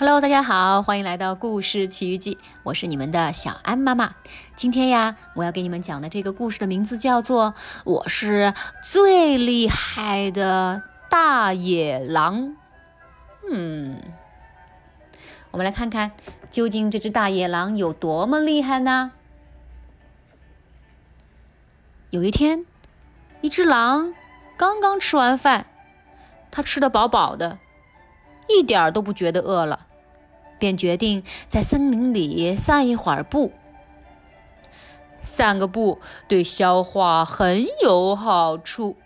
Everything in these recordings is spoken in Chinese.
Hello，大家好，欢迎来到故事奇遇记，我是你们的小安妈妈。今天呀，我要给你们讲的这个故事的名字叫做《我是最厉害的大野狼》。嗯，我们来看看，究竟这只大野狼有多么厉害呢？有一天，一只狼刚刚吃完饭，它吃得饱饱的，一点儿都不觉得饿了。便决定在森林里散一会儿步。散个步对消化很有好处，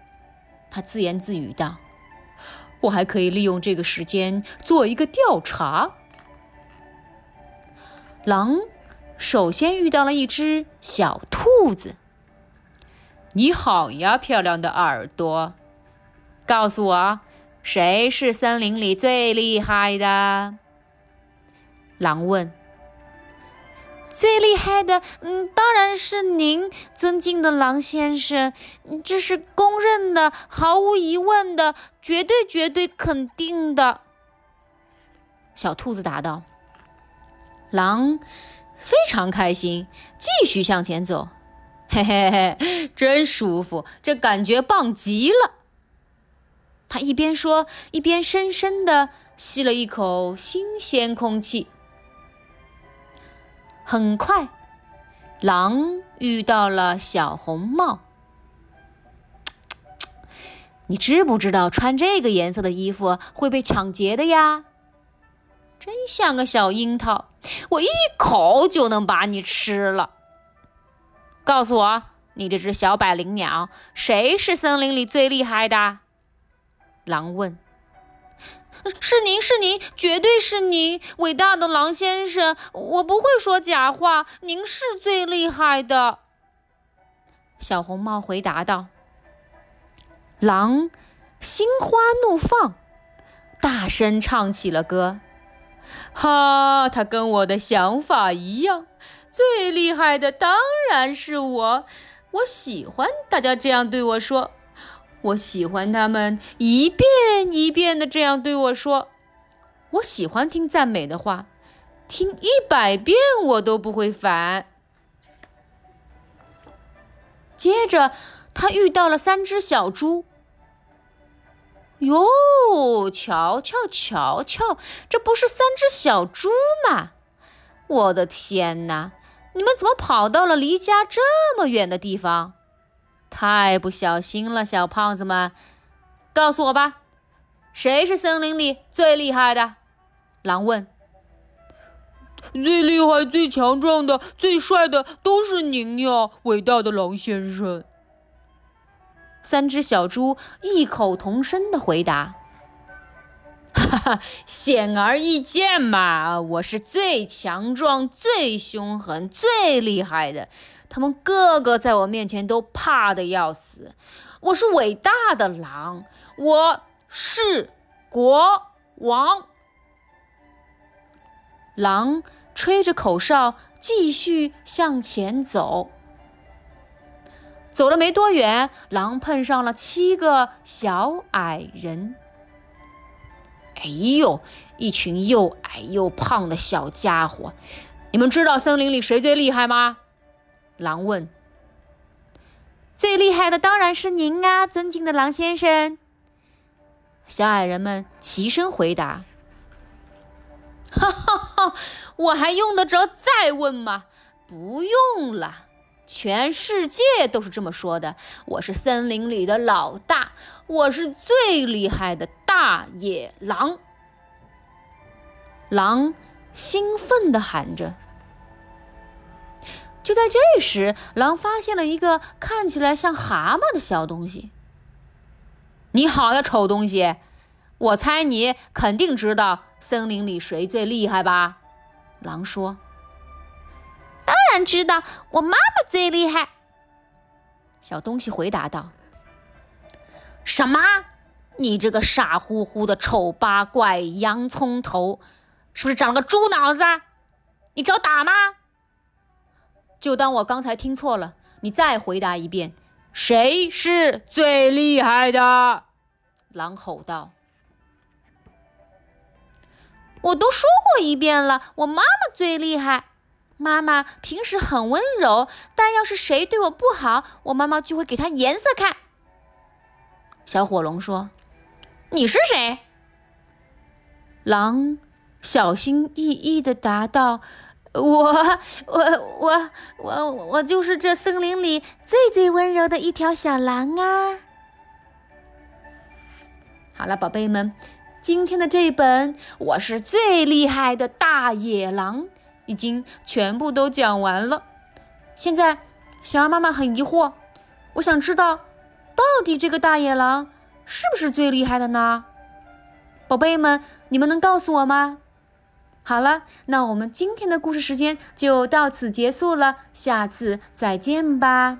他自言自语道：“我还可以利用这个时间做一个调查。”狼首先遇到了一只小兔子。“你好呀，漂亮的耳朵，告诉我，谁是森林里最厉害的？”狼问：“最厉害的，嗯，当然是您，尊敬的狼先生，这是公认的，毫无疑问的，绝对绝对肯定的。”小兔子答道。狼非常开心，继续向前走。嘿嘿嘿，真舒服，这感觉棒极了。他一边说，一边深深的吸了一口新鲜空气。很快，狼遇到了小红帽。你知不知道穿这个颜色的衣服会被抢劫的呀？真像个小樱桃，我一口就能把你吃了。告诉我，你这只小百灵鸟，谁是森林里最厉害的？狼问。是您，是您，绝对是您，伟大的狼先生！我不会说假话，您是最厉害的。小红帽回答道。狼心花怒放，大声唱起了歌。哈，他跟我的想法一样，最厉害的当然是我。我喜欢大家这样对我说。我喜欢他们一遍一遍的这样对我说，我喜欢听赞美的话，听一百遍我都不会烦。接着，他遇到了三只小猪。哟，瞧瞧瞧瞧，这不是三只小猪吗？我的天哪，你们怎么跑到了离家这么远的地方？太不小心了，小胖子们，告诉我吧，谁是森林里最厉害的？狼问。最厉害、最强壮的、最帅的都是您呀，伟大的狼先生。三只小猪异口同声的回答。哈哈，显而易见嘛，我是最强壮、最凶狠、最厉害的。他们个个在我面前都怕的要死。我是伟大的狼，我是国王。狼吹着口哨，继续向前走。走了没多远，狼碰上了七个小矮人。哎呦，一群又矮又胖的小家伙！你们知道森林里谁最厉害吗？狼问：“最厉害的当然是您啊，尊敬的狼先生。”小矮人们齐声回答：“哈哈哈！我还用得着再问吗？不用了，全世界都是这么说的。我是森林里的老大，我是最厉害的大野狼。”狼兴奋地喊着。就在这时，狼发现了一个看起来像蛤蟆的小东西。“你好呀，丑东西！我猜你肯定知道森林里谁最厉害吧？”狼说。“当然知道，我妈妈最厉害。”小东西回答道。“什么？你这个傻乎乎的丑八怪，洋葱头，是不是长了个猪脑子？你找打吗？”就当我刚才听错了，你再回答一遍，谁是最厉害的？狼吼道。我都说过一遍了，我妈妈最厉害。妈妈平时很温柔，但要是谁对我不好，我妈妈就会给他颜色看。小火龙说：“你是谁？”狼小心翼翼地答道：“我，我，我，我，我就是这森林里最最温柔的一条小狼啊！”好了，宝贝们，今天的这一本《我是最厉害的大野狼》已经全部都讲完了。现在，小羊妈妈很疑惑，我想知道，到底这个大野狼是不是最厉害的呢？宝贝们，你们能告诉我吗？好了，那我们今天的故事时间就到此结束了，下次再见吧。